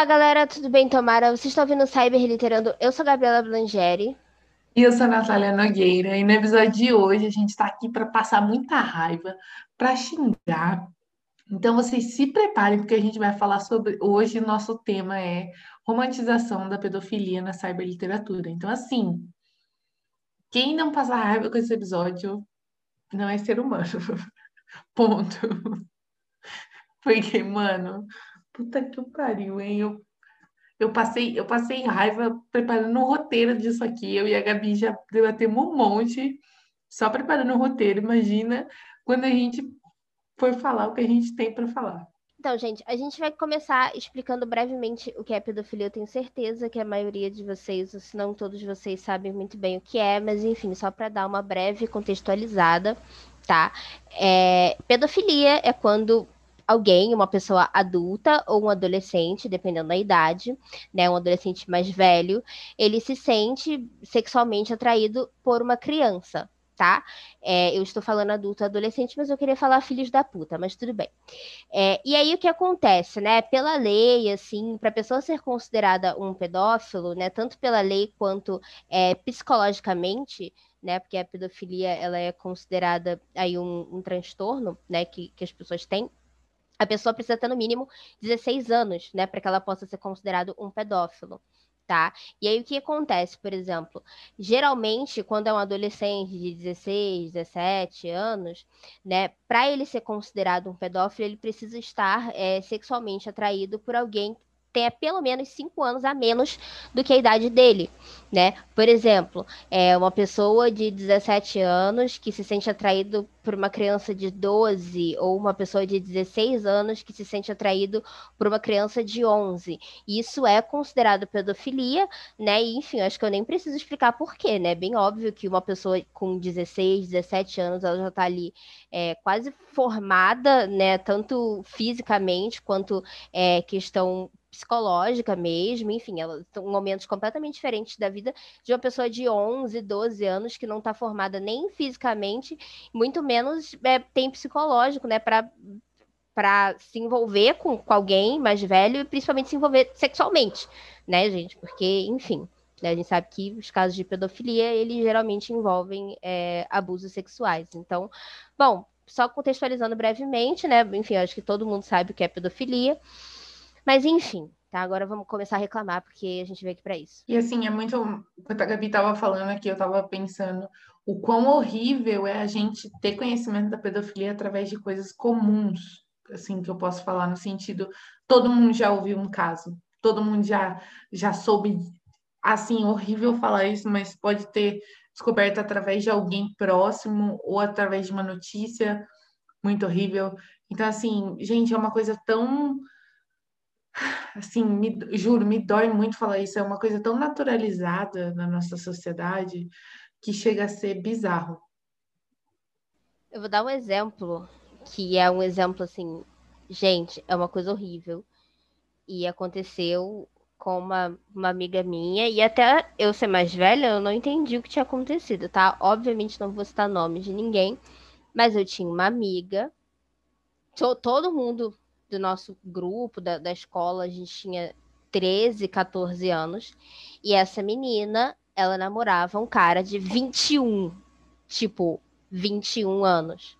Olá, galera, tudo bem, Tomara? Vocês estão ouvindo Cyber Literando? Eu sou a Gabriela Blangeri. E eu sou a Natália Nogueira. E no episódio de hoje a gente está aqui para passar muita raiva, para xingar. Então vocês se preparem, porque a gente vai falar sobre. Hoje nosso tema é romantização da pedofilia na cyberliteratura. Então, assim, quem não passar raiva com esse episódio não é ser humano. Ponto. Porque, mano, Puta que pariu, hein? Eu, eu, passei, eu passei raiva preparando o roteiro disso aqui. Eu e a Gabi já debatemos um monte só preparando o roteiro. Imagina quando a gente for falar o que a gente tem para falar. Então, gente, a gente vai começar explicando brevemente o que é pedofilia. Eu tenho certeza que a maioria de vocês, se não todos vocês, sabem muito bem o que é, mas enfim, só para dar uma breve contextualizada, tá? É, pedofilia é quando alguém, uma pessoa adulta ou um adolescente, dependendo da idade, né, um adolescente mais velho, ele se sente sexualmente atraído por uma criança, tá? É, eu estou falando adulto adolescente, mas eu queria falar filhos da puta, mas tudo bem. É, e aí o que acontece, né? Pela lei, assim, para a pessoa ser considerada um pedófilo, né? Tanto pela lei quanto é, psicologicamente, né? Porque a pedofilia ela é considerada aí um, um transtorno, né? Que, que as pessoas têm a pessoa precisa ter no mínimo 16 anos, né, para que ela possa ser considerado um pedófilo. Tá? E aí o que acontece, por exemplo, geralmente quando é um adolescente de 16, 17 anos, né, para ele ser considerado um pedófilo, ele precisa estar é, sexualmente atraído por alguém tenha pelo menos cinco anos a menos do que a idade dele, né? Por exemplo, é uma pessoa de 17 anos que se sente atraído por uma criança de 12 ou uma pessoa de 16 anos que se sente atraído por uma criança de 11. Isso é considerado pedofilia, né? E, enfim, acho que eu nem preciso explicar por quê, né? Bem óbvio que uma pessoa com 16, 17 anos, ela já está ali é, quase formada, né? Tanto fisicamente quanto é, questão psicológica mesmo, enfim, elas são momentos completamente diferentes da vida de uma pessoa de 11, 12 anos que não está formada nem fisicamente, muito menos é, tem psicológico, né, para para se envolver com, com alguém mais velho e principalmente se envolver sexualmente, né, gente? Porque, enfim, né, a gente sabe que os casos de pedofilia, eles geralmente envolvem é, abusos sexuais. Então, bom, só contextualizando brevemente, né, enfim, acho que todo mundo sabe o que é pedofilia. Mas enfim, tá? Agora vamos começar a reclamar, porque a gente veio aqui para isso. E assim, é muito. Quando a Gabi estava falando aqui, eu estava pensando o quão horrível é a gente ter conhecimento da pedofilia através de coisas comuns, assim, que eu posso falar no sentido, todo mundo já ouviu um caso, todo mundo já, já soube, assim, horrível falar isso, mas pode ter descoberto através de alguém próximo ou através de uma notícia muito horrível. Então, assim, gente, é uma coisa tão assim, me, juro, me dói muito falar isso. É uma coisa tão naturalizada na nossa sociedade que chega a ser bizarro. Eu vou dar um exemplo, que é um exemplo assim, gente, é uma coisa horrível. E aconteceu com uma, uma amiga minha, e até eu ser mais velha, eu não entendi o que tinha acontecido, tá? Obviamente não vou citar nome de ninguém, mas eu tinha uma amiga, todo mundo do nosso grupo, da, da escola, a gente tinha 13, 14 anos. E essa menina, ela namorava um cara de 21, tipo, 21 anos,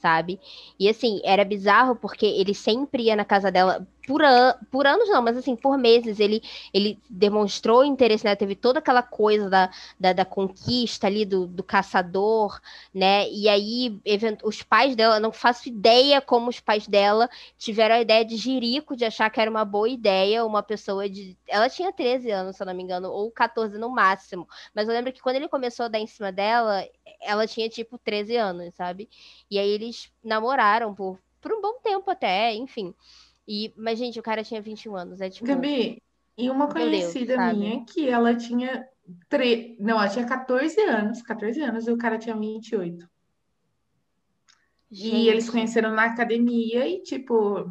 sabe? E assim, era bizarro porque ele sempre ia na casa dela por, an por anos não, mas assim, por meses ele, ele demonstrou interesse, né? Teve toda aquela coisa da, da, da conquista ali, do, do, caçador, né? E aí, os pais dela, não faço ideia como os pais dela tiveram a ideia de jirico, de achar que era uma boa ideia uma pessoa de... Ela tinha 13 anos, se eu não me engano, ou 14 no máximo. Mas eu lembro que quando ele começou a dar em cima dela, ela tinha, tipo, 13 anos, sabe? E aí eles namoraram por, por um bom tempo até, enfim. E, mas, gente, o cara tinha 21 anos. É tipo. Gabi, e uma conhecida Deus, minha que ela tinha tre... Não, ela tinha 14 anos, 14 anos e o cara tinha 28. Gente. E eles conheceram na academia e, tipo,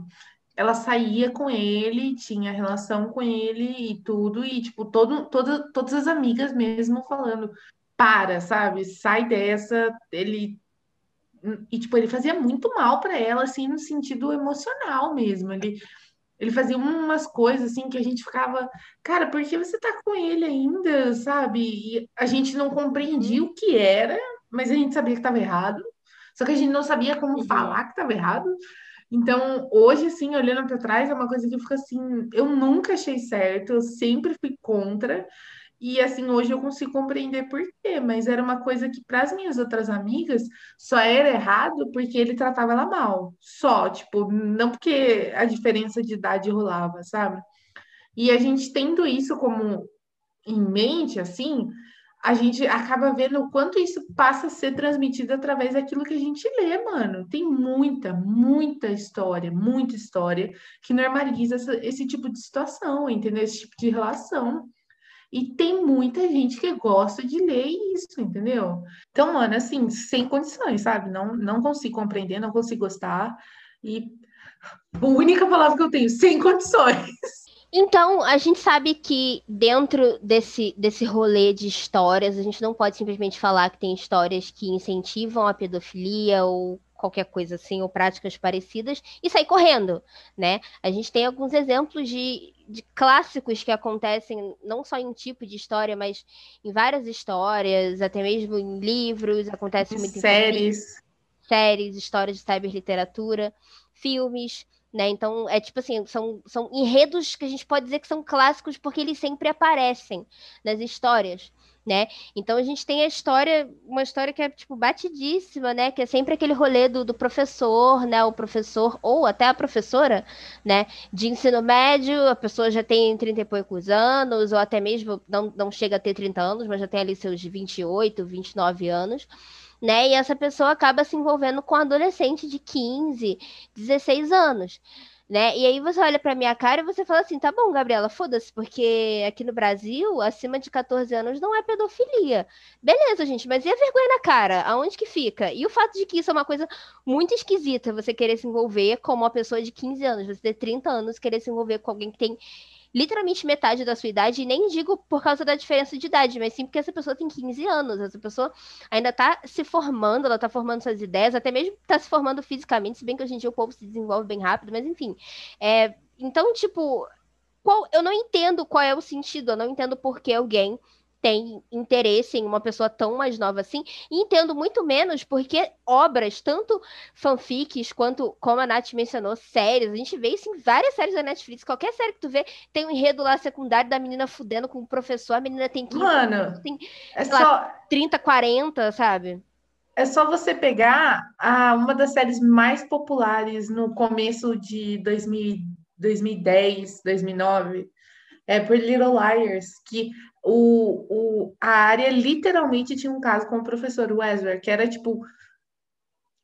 ela saía com ele, tinha relação com ele e tudo, e, tipo, todo, todo, todas as amigas mesmo falando, para, sabe? Sai dessa, ele e tipo ele fazia muito mal para ela assim no sentido emocional mesmo. Ele ele fazia umas coisas assim que a gente ficava cara por que você tá com ele ainda? sabe? E a gente não compreendia o que era mas a gente sabia que estava errado. Só que a gente não sabia como uhum. falar que estava errado. Então hoje assim olhando para trás é uma coisa que fica assim eu nunca achei certo eu sempre fui contra e assim, hoje eu consigo compreender por quê, mas era uma coisa que para as minhas outras amigas só era errado porque ele tratava ela mal. Só, tipo, não porque a diferença de idade rolava, sabe? E a gente tendo isso como em mente, assim, a gente acaba vendo o quanto isso passa a ser transmitido através daquilo que a gente lê, mano. Tem muita, muita história, muita história que normaliza esse tipo de situação, entendeu? Esse tipo de relação. E tem muita gente que gosta de ler isso, entendeu? Então, mano, assim, sem condições, sabe? Não, não consigo compreender, não consigo gostar. E a única palavra que eu tenho, sem condições. Então, a gente sabe que dentro desse, desse rolê de histórias, a gente não pode simplesmente falar que tem histórias que incentivam a pedofilia ou qualquer coisa assim, ou práticas parecidas, e sair correndo, né? A gente tem alguns exemplos de, de clássicos que acontecem não só em um tipo de história, mas em várias histórias, até mesmo em livros, acontece muito em séries. séries, histórias de cyberliteratura, filmes, né? Então, é tipo assim, são, são enredos que a gente pode dizer que são clássicos porque eles sempre aparecem nas histórias né? Então a gente tem a história, uma história que é tipo batidíssima, né? Que é sempre aquele rolê do, do professor, né? O professor ou até a professora, né? De ensino médio, a pessoa já tem 30 e poucos anos, ou até mesmo não, não chega a ter 30 anos, mas já tem ali seus 28, 29 anos. Né? E essa pessoa acaba se envolvendo com um adolescente de 15, 16 anos né? E aí você olha pra minha cara e você fala assim, tá bom, Gabriela, foda-se, porque aqui no Brasil, acima de 14 anos não é pedofilia. Beleza, gente, mas e a vergonha na cara? Aonde que fica? E o fato de que isso é uma coisa muito esquisita, você querer se envolver com uma pessoa de 15 anos, você ter 30 anos, querer se envolver com alguém que tem literalmente metade da sua idade, e nem digo por causa da diferença de idade, mas sim porque essa pessoa tem 15 anos, essa pessoa ainda está se formando, ela está formando suas ideias, até mesmo está se formando fisicamente, se bem que hoje em dia o povo se desenvolve bem rápido, mas enfim. É, então, tipo, qual, eu não entendo qual é o sentido, eu não entendo por que alguém tem interesse em uma pessoa tão mais nova assim, e entendo muito menos porque obras, tanto fanfics quanto, como a Nath mencionou, séries, a gente vê isso em várias séries da Netflix, qualquer série que tu vê, tem um enredo lá secundário da menina fudendo com o professor, a menina tem 15, Mano, tem, é só... Lá, 30, 40, sabe? É só você pegar a, uma das séries mais populares no começo de 2000, 2010, 2009, é por Little Liars, que o, o, a área literalmente tinha um caso com o professor Wesley, que era tipo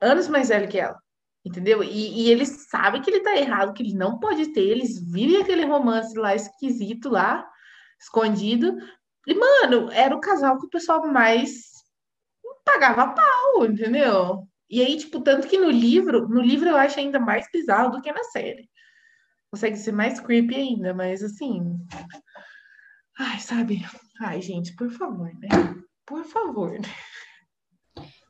anos mais velho que ela, entendeu? E, e ele sabe que ele tá errado, que ele não pode ter, eles vivem aquele romance lá esquisito lá, escondido. E, mano, era o casal que o pessoal mais pagava pau, entendeu? E aí, tipo, tanto que no livro, no livro eu acho ainda mais bizarro do que na série. Consegue ser mais creepy ainda, mas assim, Ai, sabe? Ai, gente, por favor, né? Por favor.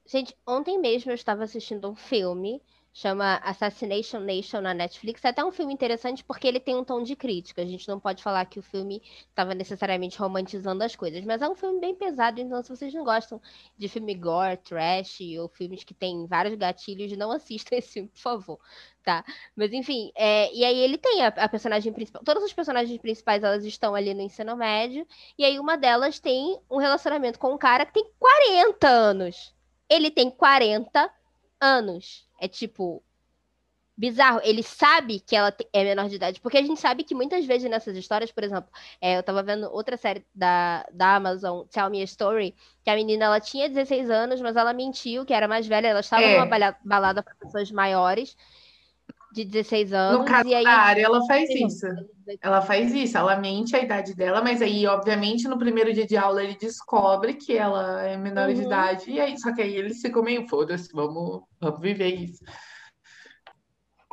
Gente, ontem mesmo eu estava assistindo um filme chama Assassination Nation na Netflix. É até um filme interessante porque ele tem um tom de crítica. A gente não pode falar que o filme estava necessariamente romantizando as coisas, mas é um filme bem pesado, então se vocês não gostam de filme gore, trash ou filmes que tem vários gatilhos, não assistam esse filme, por favor. Tá? Mas enfim, é... e aí ele tem a, a personagem principal. Todas as personagens principais elas estão ali no ensino médio, e aí uma delas tem um relacionamento com um cara que tem 40 anos. Ele tem 40 anos. É tipo bizarro. Ele sabe que ela é menor de idade, porque a gente sabe que muitas vezes nessas histórias, por exemplo, é, eu tava vendo outra série da, da Amazon, Tell Me a Story, que a menina ela tinha 16 anos, mas ela mentiu que era mais velha, ela estava é. numa balada para pessoas maiores. De 16 anos. No caso e aí... da área, ela faz isso. Ela faz isso, ela mente a idade dela, mas aí, obviamente, no primeiro dia de aula ele descobre que ela é menor uhum. de idade, e aí, só que aí eles ficam meio, foda-se, vamos, vamos viver isso.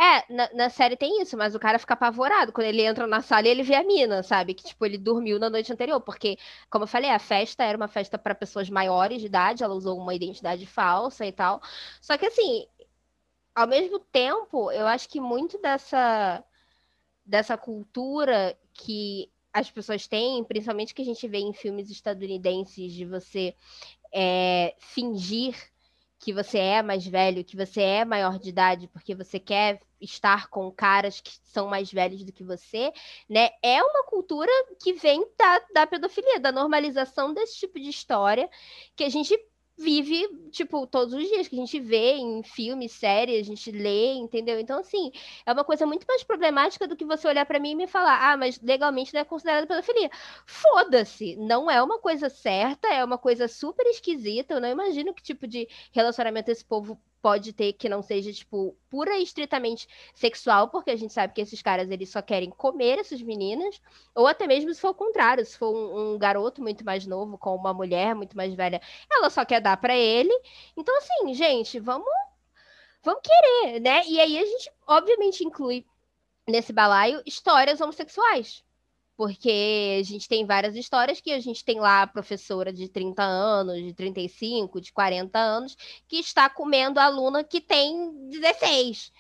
É, na, na, série tem isso, mas o cara fica apavorado quando ele entra na sala e ele vê a mina, sabe? Que, tipo, ele dormiu na noite anterior, porque, como eu falei, a festa era uma festa para pessoas maiores de idade, ela usou uma identidade falsa e tal. Só que, assim, ao mesmo tempo, eu acho que muito dessa, dessa cultura que as pessoas têm, principalmente que a gente vê em filmes estadunidenses, de você é, fingir que você é mais velho, que você é maior de idade, porque você quer estar com caras que são mais velhos do que você, né? É uma cultura que vem da, da pedofilia, da normalização desse tipo de história que a gente vive, tipo, todos os dias, que a gente vê em filmes, séries, a gente lê, entendeu? Então, assim, é uma coisa muito mais problemática do que você olhar para mim e me falar, ah, mas legalmente não é considerado pedofilia. Foda-se! Não é uma coisa certa, é uma coisa super esquisita. Eu não imagino que tipo de relacionamento esse povo pode ter que não seja, tipo, pura e estritamente sexual, porque a gente sabe que esses caras, eles só querem comer essas meninas, ou até mesmo se for o contrário, se for um, um garoto muito mais novo com uma mulher muito mais velha, ela só quer dar para ele. Então, assim, gente, vamos vamos querer, né? E aí a gente, obviamente, inclui nesse balaio histórias homossexuais porque a gente tem várias histórias que a gente tem lá a professora de 30 anos, de 35, de 40 anos, que está comendo aluna que tem 16.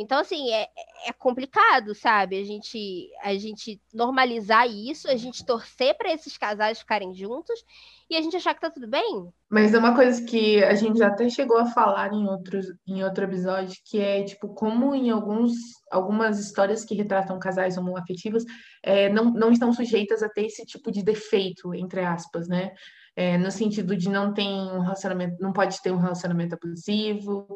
Então, assim, é, é complicado, sabe? A gente, a gente normalizar isso, a gente torcer para esses casais ficarem juntos e a gente achar que tá tudo bem. Mas é uma coisa que a gente até chegou a falar em, outros, em outro episódio, que é, tipo, como em alguns, algumas histórias que retratam casais homoafetivos é, não, não estão sujeitas a ter esse tipo de defeito, entre aspas, né? É, no sentido de não ter um relacionamento, não pode ter um relacionamento abusivo,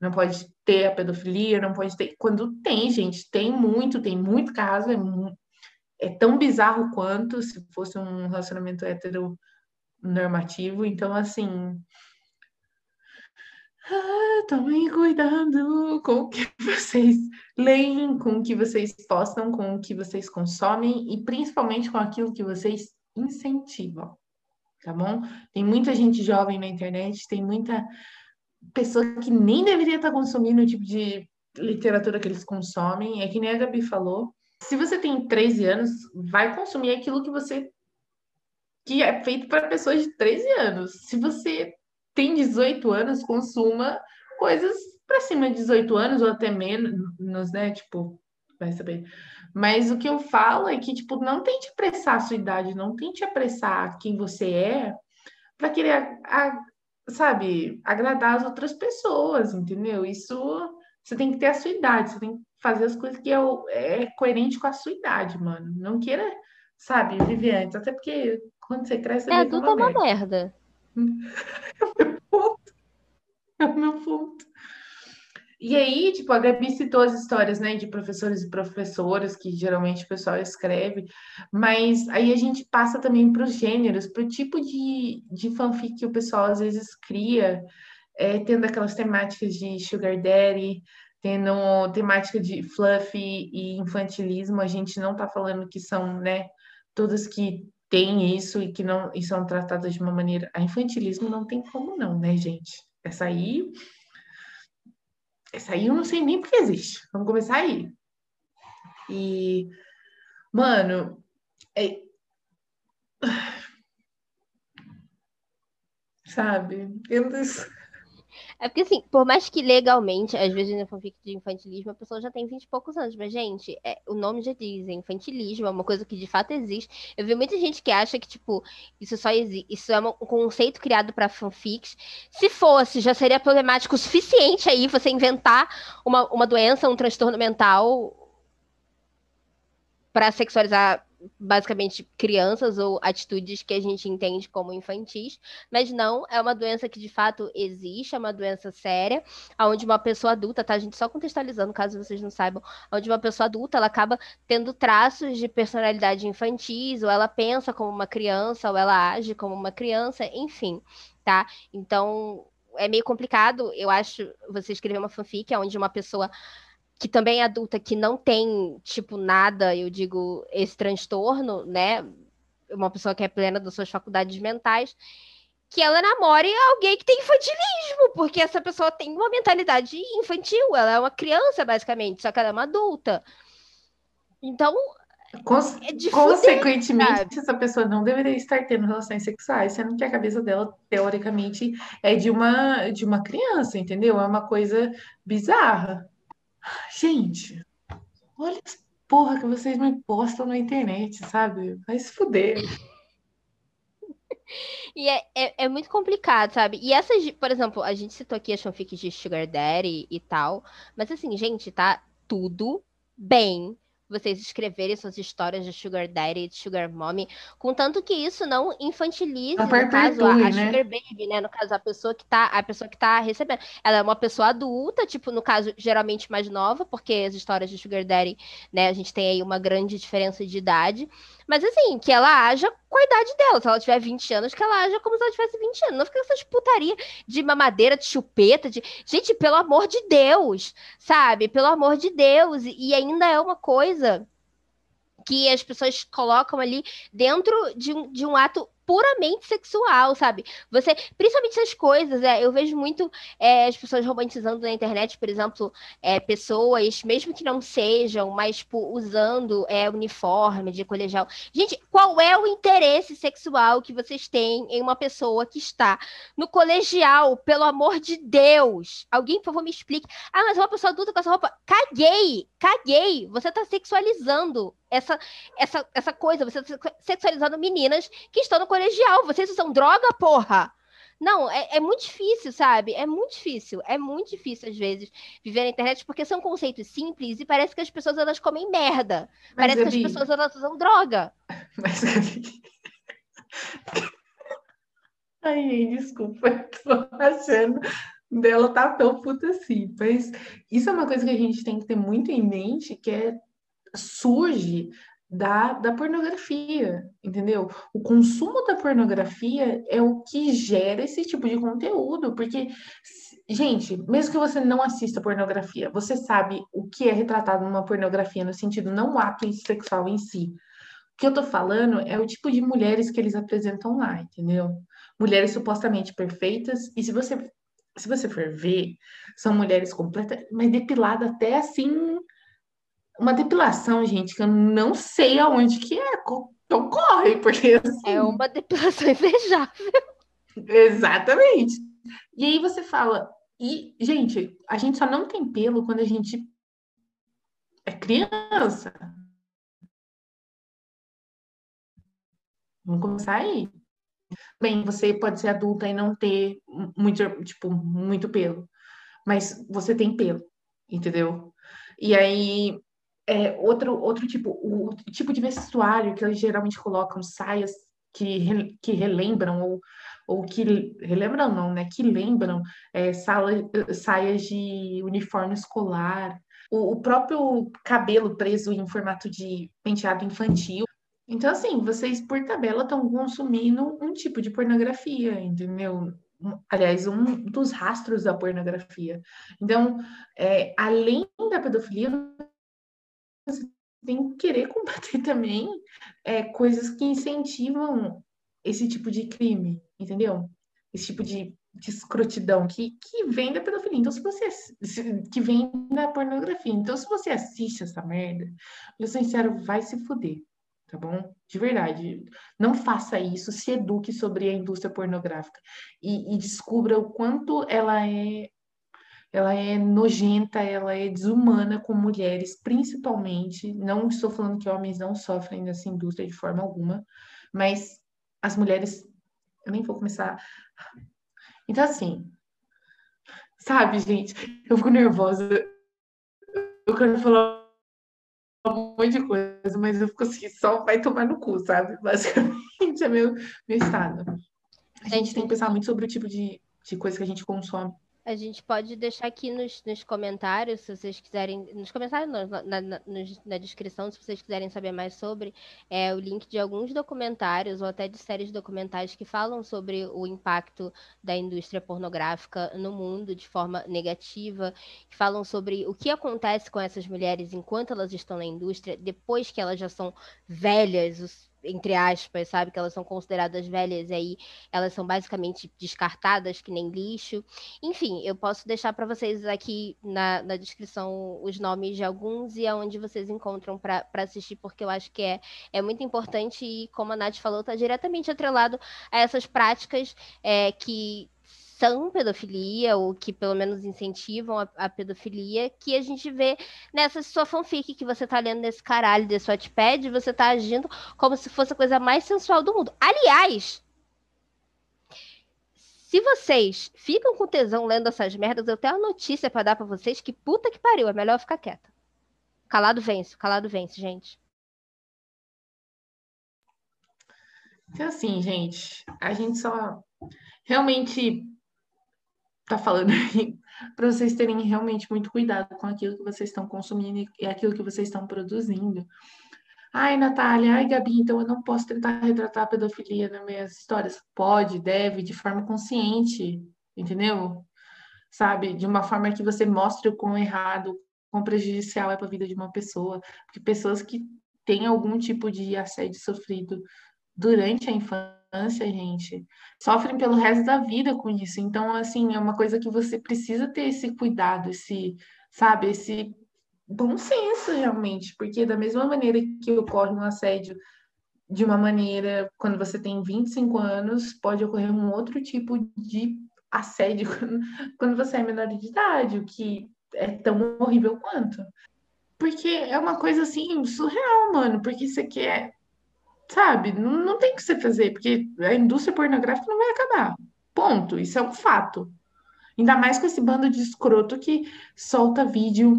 não pode ter a pedofilia, não pode ter. Quando tem, gente, tem muito, tem muito caso, é, é tão bizarro quanto se fosse um relacionamento heteronormativo. Então, assim. Ah, tomem cuidado com o que vocês leem, com o que vocês postam, com o que vocês consomem e principalmente com aquilo que vocês incentivam, tá bom? Tem muita gente jovem na internet, tem muita pessoa que nem deveria estar consumindo o tipo de literatura que eles consomem. É que nem a Gabi falou. Se você tem 13 anos, vai consumir aquilo que você que é feito para pessoas de 13 anos. Se você tem 18 anos, consuma coisas para cima de 18 anos ou até menos, né? Tipo, vai saber. Mas o que eu falo é que, tipo, não tente apressar a sua idade, não tente apressar quem você é para querer a, sabe, agradar as outras pessoas, entendeu? Isso você tem que ter a sua idade, você tem que fazer as coisas que é, é coerente com a sua idade, mano. Não queira, sabe, viver antes, até porque quando você cresce, você é adulto é uma merda. É o meu ponto. É o meu ponto. E aí, tipo, a Gabi citou as histórias, né, de professores e professoras, que geralmente o pessoal escreve, mas aí a gente passa também para os gêneros, para o tipo de, de fanfic que o pessoal às vezes cria, é, tendo aquelas temáticas de sugar daddy, tendo temática de fluff e infantilismo, a gente não está falando que são, né, todas que têm isso e que não e são tratadas de uma maneira... A infantilismo não tem como não, né, gente? Essa aí essa aí eu não sei nem porque existe. Vamos começar aí. E, mano, é... sabe? Eu não... É porque, assim, por mais que legalmente, às vezes na fanfic de infantilismo, a pessoa já tem 20 e poucos anos. Mas, gente, é, o nome já diz, é infantilismo, é uma coisa que de fato existe. Eu vi muita gente que acha que, tipo, isso só existe. Isso é um conceito criado para fanfics. Se fosse, já seria problemático o suficiente aí você inventar uma, uma doença, um transtorno mental para sexualizar basicamente crianças ou atitudes que a gente entende como infantis, mas não, é uma doença que de fato existe, é uma doença séria, onde uma pessoa adulta, tá? A gente só contextualizando, caso vocês não saibam, onde uma pessoa adulta ela acaba tendo traços de personalidade infantis, ou ela pensa como uma criança, ou ela age como uma criança, enfim, tá? Então, é meio complicado, eu acho, você escrever uma fanfic onde uma pessoa que também é adulta, que não tem, tipo, nada, eu digo, esse transtorno, né? Uma pessoa que é plena das suas faculdades mentais, que ela namore alguém que tem infantilismo, porque essa pessoa tem uma mentalidade infantil, ela é uma criança, basicamente, só que ela é uma adulta. Então, Cons é consequentemente, essa pessoa não deveria estar tendo relações sexuais, sendo que a cabeça dela, teoricamente, é de uma, de uma criança, entendeu? É uma coisa bizarra. Gente, olha as porra que vocês me postam na internet, sabe? Vai se fuder. E é, é, é, muito complicado, sabe? E essas, por exemplo, a gente citou aqui as fanfics de Sugar Daddy e tal, mas assim, gente, tá tudo bem vocês escreverem suas histórias de Sugar Daddy e de Sugar Mommy, contanto que isso não infantilize, não no caso, a, a né? Sugar Baby, né? No caso, a pessoa que tá, a pessoa que tá recebendo. Ela é uma pessoa adulta, tipo, no caso, geralmente mais nova, porque as histórias de Sugar Daddy, né, a gente tem aí uma grande diferença de idade. Mas assim, que ela haja com a idade dela. Se ela tiver 20 anos, que ela haja como se ela tivesse 20 anos. Não fica essas putaria de mamadeira, de chupeta, de. Gente, pelo amor de Deus, sabe? Pelo amor de Deus. E ainda é uma coisa que as pessoas colocam ali dentro de um, de um ato puramente sexual, sabe? Você, principalmente essas coisas, é, eu vejo muito é, as pessoas romantizando na internet, por exemplo, é, pessoas, mesmo que não sejam, mas tipo, usando é, uniforme de colegial. Gente, qual é o interesse sexual que vocês têm em uma pessoa que está no colegial, pelo amor de Deus? Alguém, por favor, me explique. Ah, mas uma pessoa adulta com essa roupa. Caguei! Caguei! Você está sexualizando essa, essa, essa coisa, você sexualizando meninas que estão no colegial. Vocês usam droga, porra! Não, é, é, muito difícil, sabe? É muito difícil. É muito difícil, às vezes, viver na internet, porque são conceitos simples e parece que as pessoas elas comem merda. Mas, parece que as pessoas elas usam droga. Mas, Gabi... Ai, desculpa, tô achando dela tá tão puta assim. Mas isso é uma coisa que a gente tem que ter muito em mente, que é surge da, da pornografia, entendeu? O consumo da pornografia é o que gera esse tipo de conteúdo, porque, gente, mesmo que você não assista pornografia, você sabe o que é retratado numa pornografia, no sentido não o ato sexual em si. O que eu tô falando é o tipo de mulheres que eles apresentam lá, entendeu? Mulheres supostamente perfeitas, e se você, se você for ver, são mulheres completas, mas depiladas até assim uma depilação, gente, que eu não sei aonde que é, que ocorre, porque assim... É uma depilação invejável. Exatamente. E aí você fala, e, gente, a gente só não tem pelo quando a gente é criança. Vamos começar aí. Bem, você pode ser adulta e não ter muito, tipo, muito pelo. Mas você tem pelo, entendeu? E aí é, outro, outro tipo, o tipo de vestuário que eles geralmente colocam, saias que, que relembram, ou, ou que relembram não, né? Que lembram é, sala, saias de uniforme escolar, o, o próprio cabelo preso em formato de penteado infantil. Então, assim, vocês, por tabela, estão consumindo um tipo de pornografia, entendeu? aliás, um dos rastros da pornografia. Então, é, além da pedofilia, você tem que querer combater também é, coisas que incentivam esse tipo de crime, entendeu? Esse tipo de, de escrotidão que, que vem da pedofilia. Então, se você se, que vem da pornografia. Então, se você assiste essa merda, eu sincero, vai se fuder, tá bom? De verdade. Não faça isso, se eduque sobre a indústria pornográfica e, e descubra o quanto ela é ela é nojenta, ela é desumana com mulheres, principalmente. Não estou falando que homens não sofrem nessa indústria de forma alguma, mas as mulheres. Eu nem vou começar. Então, assim, sabe, gente, eu fico nervosa. Eu quero falar um monte de coisa, mas eu fico assim, só vai tomar no cu, sabe? Basicamente é meu, meu estado. A gente tem que pensar muito sobre o tipo de, de coisa que a gente consome A gente pode deixar aqui nos, nos comentários, se vocês quiserem. Nos comentários, na, na, na, descrição, se vocês quiserem saber mais sobre, é o link de alguns documentários ou até de séries documentais que falam sobre o impacto da indústria pornográfica no mundo de forma negativa, que falam sobre o que acontece com essas mulheres enquanto elas estão na indústria, depois que elas já são velhas, os entre aspas, sabe? Que elas são consideradas velhas e aí elas são basicamente descartadas que nem lixo. Enfim, eu posso deixar para vocês aqui na, na descrição os nomes de alguns e aonde vocês encontram para assistir, porque eu acho que é, é muito importante e, como a Nath falou, está diretamente atrelado a essas práticas é, que são pedofilia, ou que pelo menos incentivam a, a, pedofilia, que a gente vê nessa sua fanfic que você tá lendo nesse caralho desse Wattpad, você tá agindo como se fosse a coisa mais sensual do mundo. Aliás, se vocês ficam com tesão lendo essas merdas, eu tenho uma notícia para dar para vocês que puta que pariu, é melhor ficar quieta. Calado vence, calado vence, gente. Então, assim, gente, a gente só realmente tá falando aí, para vocês terem realmente muito cuidado com aquilo que vocês estão consumindo e aquilo que vocês estão produzindo. Ai, Natália, ai, Gabi, então eu não posso tentar retratar a pedofilia nas minhas histórias. Pode, deve, de forma consciente, entendeu? Sabe? De uma forma que você mostre o quão errado, quão prejudicial é para a vida de uma pessoa. Porque pessoas que têm algum tipo de assédio sofrido durante a infância, infância, gente, sofrem pelo resto da vida com isso. Então, assim, é uma coisa que você precisa ter esse cuidado, esse, sabe, esse bom senso realmente, porque da mesma maneira que ocorre um assédio de uma maneira quando você tem 25 anos, pode ocorrer um outro tipo de assédio quando você é menor de idade, o que é tão horrível quanto. Porque é uma coisa assim surreal, mano, porque você quer sabe? Não, não tem que você fazer, porque a indústria pornográfica não vai acabar. Ponto. Isso é um fato. Ainda mais com esse bando de escroto que solta vídeo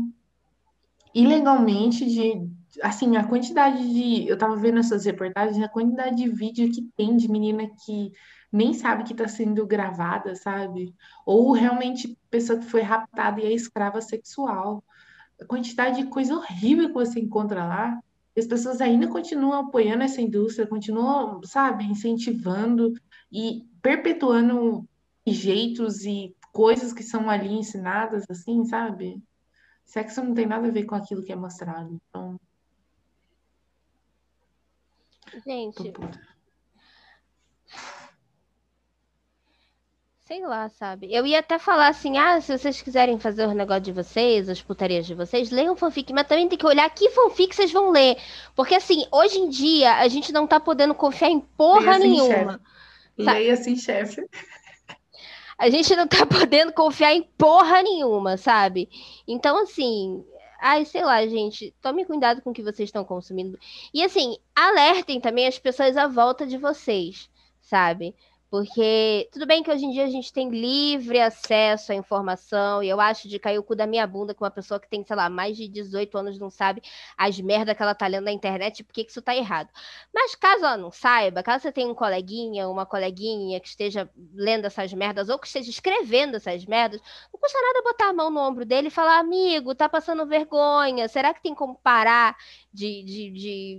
ilegalmente de. Assim, a quantidade de. Eu tava vendo essas reportagens, a quantidade de vídeo que tem de menina que nem sabe que tá sendo gravada, sabe? Ou realmente pessoa que foi raptada e é escrava sexual. A quantidade de coisa horrível que você encontra lá as pessoas ainda continuam apoiando essa indústria, continuam, sabe, incentivando e perpetuando jeitos e coisas que são ali ensinadas, assim, sabe? Sexo não tem nada a ver com aquilo que é mostrado. Então. Gente, Sei lá, sabe? Eu ia até falar assim: ah, se vocês quiserem fazer o negócio de vocês, as putarias de vocês, leiam fanfic, mas também tem que olhar que fanfic vocês vão ler. Porque, assim, hoje em dia, a gente não tá podendo confiar em porra Leia nenhuma. Assim, Leia assim, chefe. A gente não tá podendo confiar em porra nenhuma, sabe? Então, assim, Ai, sei lá, gente, tome cuidado com o que vocês estão consumindo. E assim, alertem também as pessoas à volta de vocês, sabe? Porque tudo bem que hoje em dia a gente tem livre acesso à informação, e eu acho de cair o cu da minha bunda que uma pessoa que tem, sei lá, mais de 18 anos não sabe as merdas que ela tá lendo na internet, por que isso tá errado. Mas caso ela não saiba, caso você tenha um coleguinha, uma coleguinha que esteja lendo essas merdas ou que esteja escrevendo essas merdas, não custa nada botar a mão no ombro dele e falar, amigo, tá passando vergonha, será que tem como parar de, de,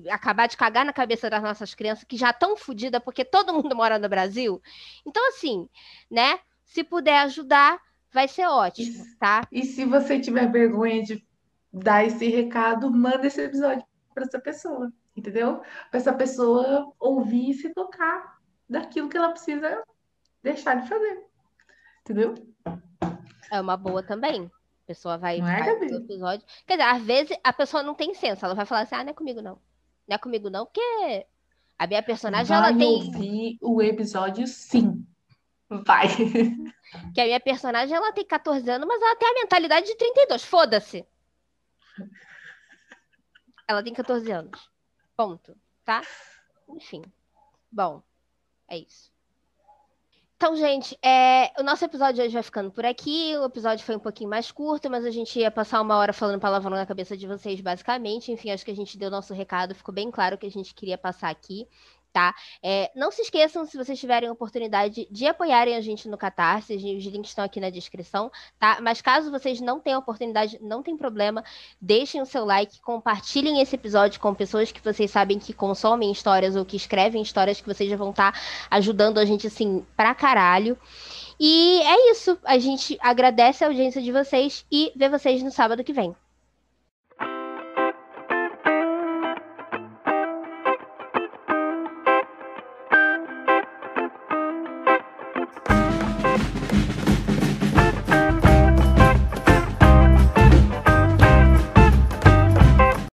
de acabar de cagar na cabeça das nossas crianças que já estão fodidas porque todo mundo mora no Brasil? Então, assim, né? Se puder ajudar, vai ser ótimo, tá? E se você tiver vergonha de dar esse recado, manda esse episódio para essa pessoa, entendeu? Para essa pessoa ouvir e se tocar daquilo que ela precisa deixar de fazer, entendeu? É uma boa também. A pessoa vai não é, episódio. Quer dizer, às vezes a pessoa não tem senso, ela vai falar assim: ah, não é comigo não. Não é comigo não, porque a minha personagem, Vai ela tem. ouvir o episódio, sim. Vai. Que a minha personagem, ela tem 14 anos, mas ela tem a mentalidade de 32. Foda-se. Ela tem 14 anos. Ponto. Tá? Enfim. Bom, é isso. Então, gente, é, o nosso episódio hoje vai ficando por aqui. O episódio foi um pouquinho mais curto, mas a gente ia passar uma hora falando palavrão na cabeça de vocês, basicamente. Enfim, acho que a gente deu nosso recado, ficou bem claro o que a gente queria passar aqui, tá? É, não se esqueçam, se vocês tiverem oportunidade, de apoiarem a gente no Catarse, os links estão aqui na descrição, tá? Mas caso vocês não tenham oportunidade, não tem problema, deixem o seu like, compartilhem esse episódio com pessoas que vocês sabem que consomem histórias ou que escrevem histórias que vocês já vão estar tá ajudando a gente, assim, pra caralho. E é isso. A gente agradece a audiência de vocês e vê vocês no sábado que vem.